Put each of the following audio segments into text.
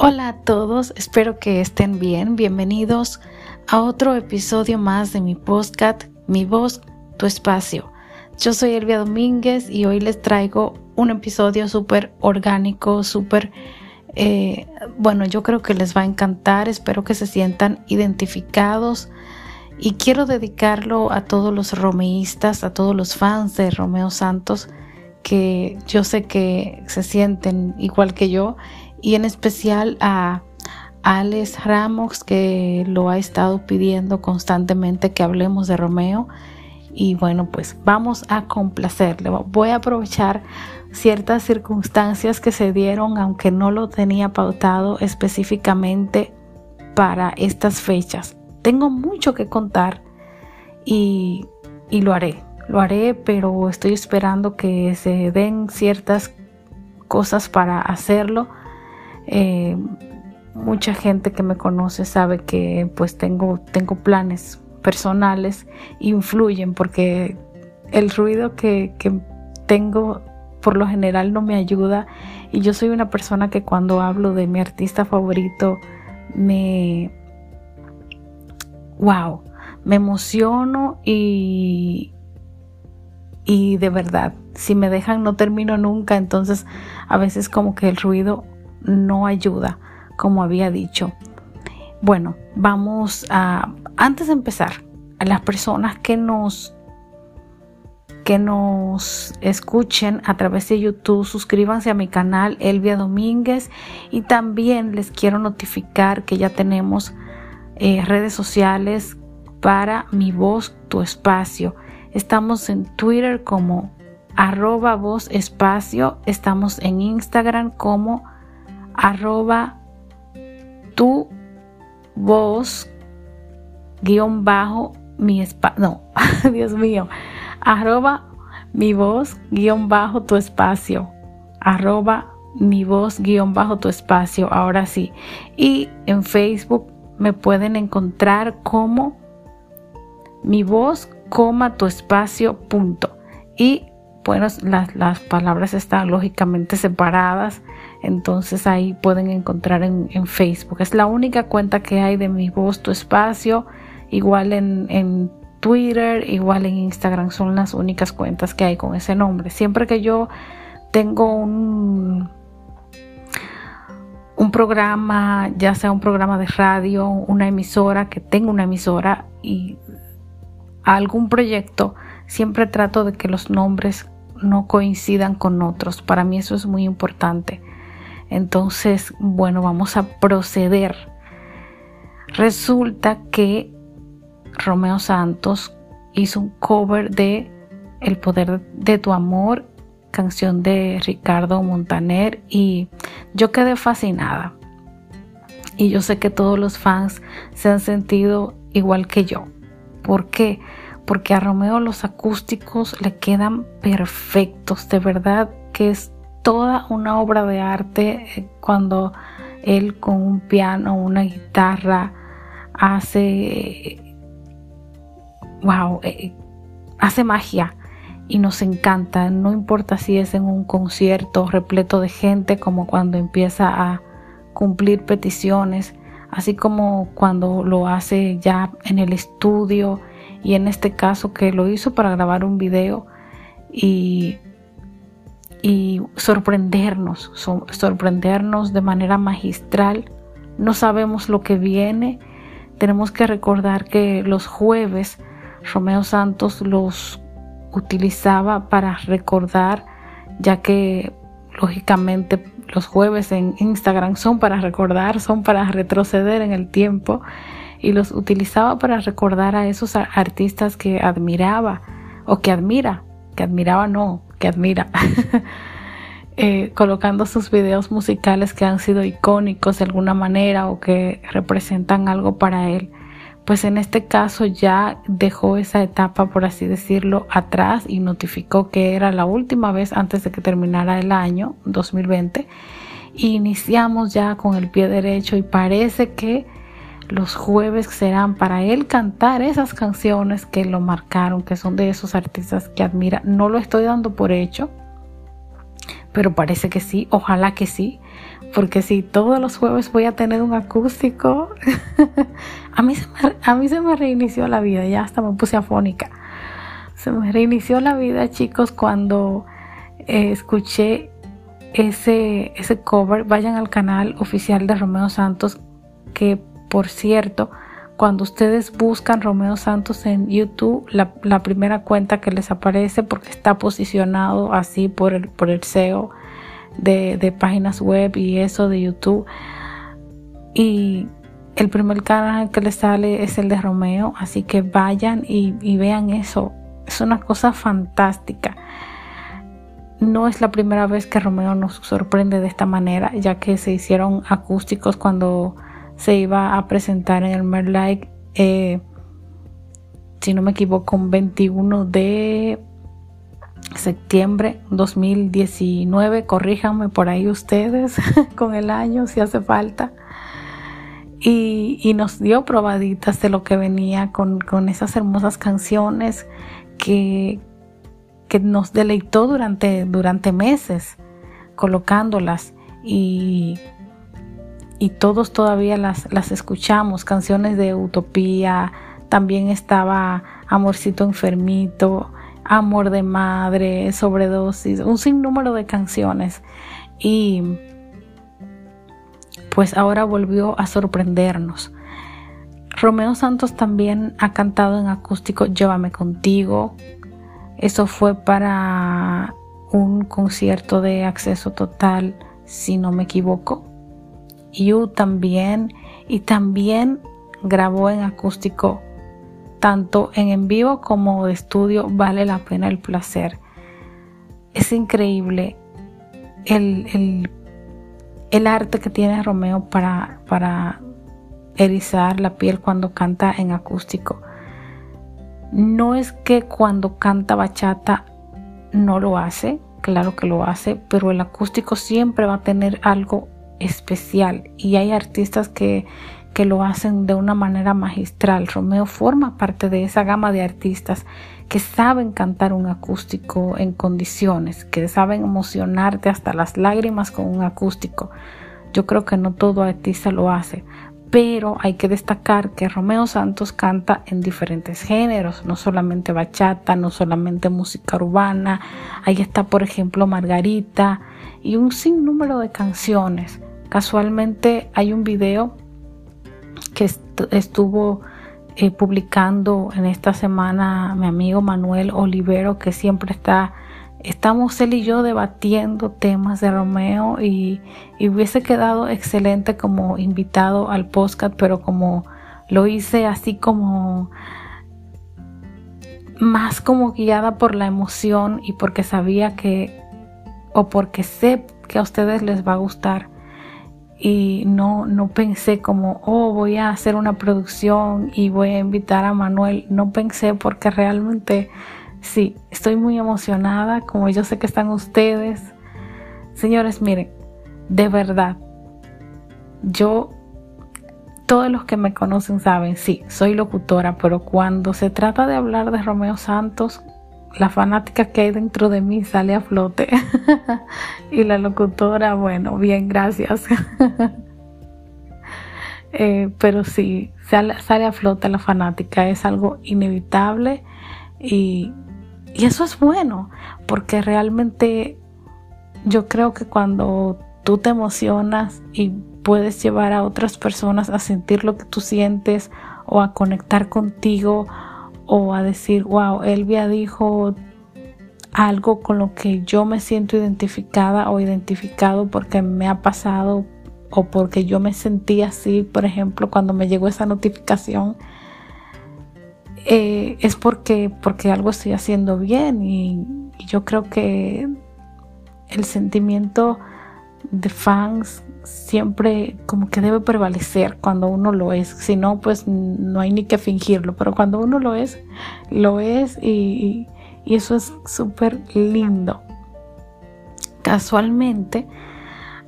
Hola a todos, espero que estén bien. Bienvenidos a otro episodio más de mi podcast, Mi voz, tu espacio. Yo soy Elvia Domínguez y hoy les traigo un episodio súper orgánico, súper, eh, bueno, yo creo que les va a encantar, espero que se sientan identificados y quiero dedicarlo a todos los romeístas, a todos los fans de Romeo Santos, que yo sé que se sienten igual que yo y en especial a Alex Ramos que lo ha estado pidiendo constantemente que hablemos de Romeo. Y bueno pues vamos a complacerle. Voy a aprovechar ciertas circunstancias que se dieron aunque no lo tenía pautado específicamente para estas fechas. Tengo mucho que contar y, y lo haré. Lo haré pero estoy esperando que se den ciertas cosas para hacerlo eh, mucha gente que me conoce sabe que pues tengo, tengo planes personales, influyen porque el ruido que, que tengo por lo general no me ayuda. Y yo soy una persona que cuando hablo de mi artista favorito me wow me emociono y y de verdad si me dejan no termino nunca. Entonces a veces como que el ruido no ayuda, como había dicho. Bueno, vamos a, antes de empezar, a las personas que nos que nos escuchen a través de YouTube, suscríbanse a mi canal Elvia Domínguez y también les quiero notificar que ya tenemos eh, redes sociales para mi voz, tu espacio. Estamos en Twitter como arroba voz espacio, estamos en Instagram como arroba tu voz guion bajo mi espacio, no, Dios mío, arroba mi voz guion bajo tu espacio, arroba mi voz guion bajo tu espacio, ahora sí. Y en Facebook me pueden encontrar como mi voz, coma tu espacio, punto. Y bueno, las, las palabras están lógicamente separadas entonces ahí pueden encontrar en, Facebook. Es la única cuenta que hay de mi voz, tu espacio. Igual en, Twitter, igual en Instagram. Son las únicas cuentas que hay con ese nombre. Siempre que yo tengo un, un programa, ya sea un programa de radio, una emisora, que tenga una emisora y algún proyecto, siempre trato de que los nombres no coincidan con otros. Para mí eso es muy importante. Entonces, bueno, vamos a proceder. Resulta que Romeo Santos hizo un cover de El poder de tu amor, canción de Ricardo Montaner y yo quedé fascinada. Y yo sé que todos los fans se han sentido igual que yo. ¿Por qué? Porque a Romeo los acústicos le quedan perfectos, de verdad que es toda una obra de arte eh, cuando él con un piano, una guitarra, hace, wow, eh, hace magia y nos encanta, no importa si es en un concierto repleto de gente como cuando empieza a cumplir peticiones, así como cuando lo hace ya en el estudio y en este caso que lo hizo para grabar un video y y sorprendernos, sorprendernos de manera magistral. No sabemos lo que viene. Tenemos que recordar que los jueves Romeo Santos los utilizaba para recordar, ya que lógicamente los jueves en Instagram son para recordar, son para retroceder en el tiempo y los utilizaba para recordar a esos artistas que admiraba o que admira, que admiraba no, que admira, eh, colocando sus videos musicales que han sido icónicos de alguna manera o que representan algo para él. Pues en este caso ya dejó esa etapa, por así decirlo, atrás y notificó que era la última vez antes de que terminara el año 2020. iniciamos ya con el pie derecho y parece que los jueves serán para él cantar esas canciones que lo marcaron, que son de esos artistas que admira. No lo estoy dando por hecho, pero parece que sí, ojalá que sí, porque si todos los jueves voy a tener un acústico, a, mí se me, a mí se me reinició la vida, ya hasta me puse afónica. Se me reinició la vida, chicos, cuando eh, escuché ese, ese cover. Vayan al canal oficial de Romeo Santos, que por cierto, cuando ustedes buscan Romeo Santos en YouTube, la, primera cuenta que les aparece, porque está posicionado así por el, por el SEO de, páginas web y eso de YouTube. Y el primer canal que les sale es el de Romeo, así que vayan y, y vean eso. Es una cosa fantástica. No es la primera vez que Romeo nos sorprende de esta manera, ya que se hicieron acústicos cuando se iba a presentar en el Merlike, eh, si no me equivoco, un 21 de septiembre 2019. Corríjanme por ahí ustedes con el año si hace falta. Y, nos dio probaditas de lo que venía con, esas hermosas canciones que, que nos deleitó durante, durante meses colocándolas y y todos todavía las, las escuchamos, canciones de utopía, también estaba Amorcito Enfermito, Amor de Madre, Sobredosis, un sinnúmero de canciones. Y pues ahora volvió a sorprendernos. Romeo Santos también ha cantado en acústico Llévame contigo. Eso fue para un concierto de acceso total, si no me equivoco. You también y también grabó en acústico tanto en en vivo como de estudio vale la pena el placer. Es increíble el, el, arte que tiene Romeo para, para erizar la piel cuando canta en acústico. No es que cuando canta bachata no lo hace, claro que lo hace, pero el acústico siempre va a tener algo especial y hay artistas que, que lo hacen de una manera magistral. Romeo forma parte de esa gama de artistas que saben cantar un acústico en condiciones, que saben emocionarte hasta las lágrimas con un acústico. Yo creo que no todo artista lo hace, pero hay que destacar que Romeo Santos canta en diferentes géneros, no solamente bachata, no solamente música urbana, ahí está por ejemplo Margarita y un sinnúmero de canciones Casualmente hay un video que estuvo eh, publicando en esta semana mi amigo Manuel Olivero, que siempre está, estamos él y yo debatiendo temas de Romeo y, y hubiese quedado excelente como invitado al podcast, pero como lo hice así como más como guiada por la emoción y porque sabía que o porque sé que a ustedes les va a gustar y no, no pensé como, oh, voy a hacer una producción y voy a invitar a Manuel. No pensé porque realmente sí, estoy muy emocionada, como yo sé que están ustedes. Señores, miren, de verdad, yo, todos los que me conocen saben, sí, soy locutora, pero cuando se trata de hablar de Romeo Santos, la fanática que hay dentro de mí sale a flote. y la locutora, bueno, bien, gracias. Eh, pero sí, sale, sale, a flote la fanática, es algo inevitable y, y eso es bueno, porque realmente yo creo que cuando tú te emocionas y puedes llevar a otras personas a sentir lo que tú sientes o a conectar contigo o a decir, wow, Elvia dijo algo con lo que yo me siento identificada o identificado porque me ha pasado o porque yo me sentí así, por ejemplo, cuando me llegó esa notificación, eh, es porque, porque algo estoy haciendo bien y, y yo creo que el sentimiento de fans siempre como que debe prevalecer cuando uno lo es. Si no, pues no hay ni que fingirlo. Pero cuando uno lo es, lo es y, eso es súper lindo. Casualmente,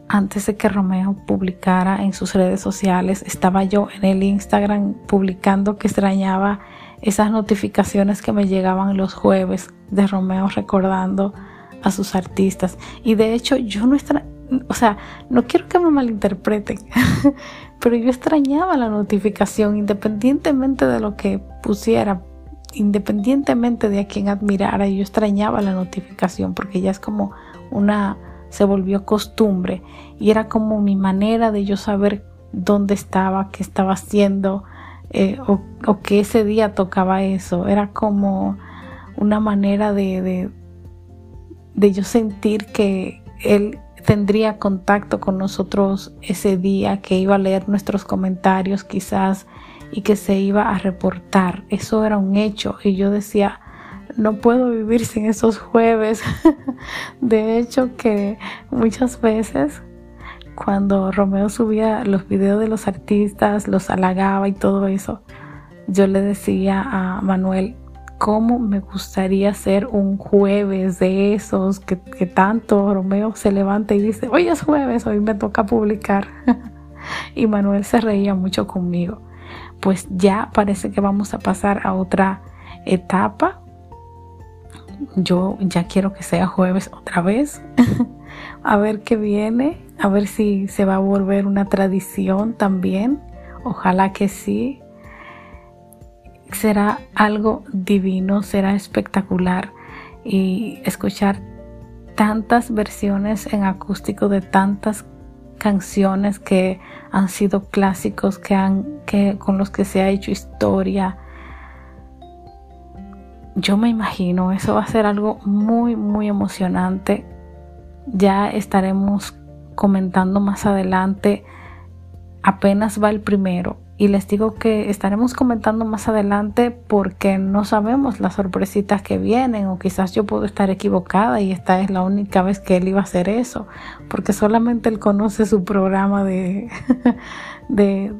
antes de que Romeo publicara en sus redes sociales, estaba yo en el Instagram publicando que extrañaba esas notificaciones que me llegaban los jueves de Romeo recordando a sus artistas. Y de hecho yo no, o sea, no quiero que me malinterpreten, pero yo extrañaba la notificación independientemente de lo que pusiera, independientemente de a quien admirara, yo extrañaba la notificación porque ya es como una, se volvió costumbre y era como mi manera de yo saber dónde estaba, qué estaba haciendo eh, o, que ese día tocaba eso. Era como una manera de, de, de yo sentir que él tendría contacto con nosotros ese día, que iba a leer nuestros comentarios quizás y que se iba a reportar. Eso era un hecho y yo decía, no puedo vivir sin esos jueves. de hecho que muchas veces cuando Romeo subía los videos de los artistas, los halagaba y todo eso, yo le decía a Manuel, cómo me gustaría ser un jueves de esos que, tanto Romeo se levanta y dice, hoy es jueves, hoy me toca publicar. y Manuel se reía mucho conmigo. Pues ya parece que vamos a pasar a otra etapa. Yo ya quiero que sea jueves otra vez. a ver qué viene, a ver si se va a volver una tradición también. Ojalá que sí será algo divino, será espectacular y escuchar tantas versiones en acústico de tantas canciones que han sido clásicos, que han, que, con los que se ha hecho historia. Yo me imagino, eso va a ser algo muy, muy emocionante. Ya estaremos comentando más adelante. Apenas va el primero y les digo que estaremos comentando más adelante porque no sabemos las sorpresitas que vienen o quizás yo puedo estar equivocada y esta es la única vez que él iba a hacer eso porque solamente él conoce su programa de, de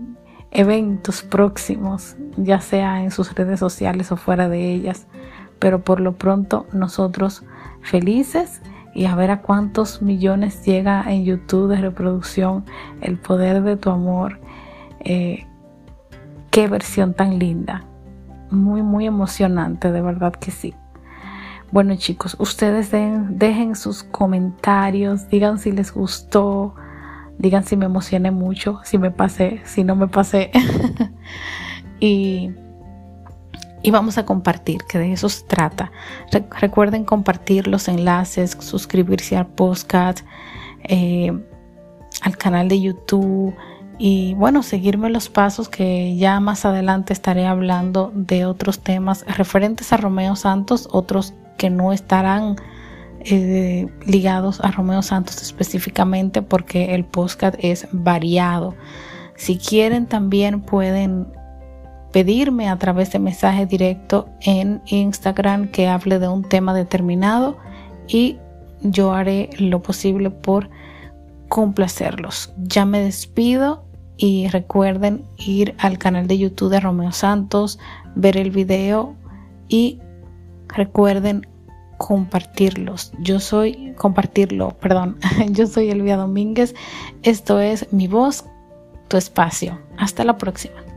eventos próximos ya sea en sus redes sociales o fuera de ellas. Pero por lo pronto nosotros felices y a ver a cuántos millones llega en YouTube de reproducción el poder de tu amor eh, Qué versión tan linda. Muy, muy emocionante, de verdad que sí. Bueno chicos, ustedes dejen sus comentarios, digan si les gustó, digan si me emocioné mucho, si me pasé, si no me pasé. y, y vamos a compartir, que de eso se trata. recuerden compartir los enlaces, suscribirse al podcast, eh, al canal de YouTube y bueno, seguirme los pasos que ya más adelante estaré hablando de otros temas referentes a Romeo Santos, otros que no estarán eh, ligados a Romeo Santos específicamente porque el podcast es variado. Si quieren también pueden pedirme a través de mensaje directo en Instagram que hable de un tema determinado y yo haré lo posible por complacerlos. Ya me despido y recuerden ir al canal de YouTube de Romeo Santos, ver el video y recuerden compartirlos. Yo soy, compartirlo, perdón. Yo soy Elvia Domínguez. Esto es Mi Voz, Tu Espacio. Hasta la próxima.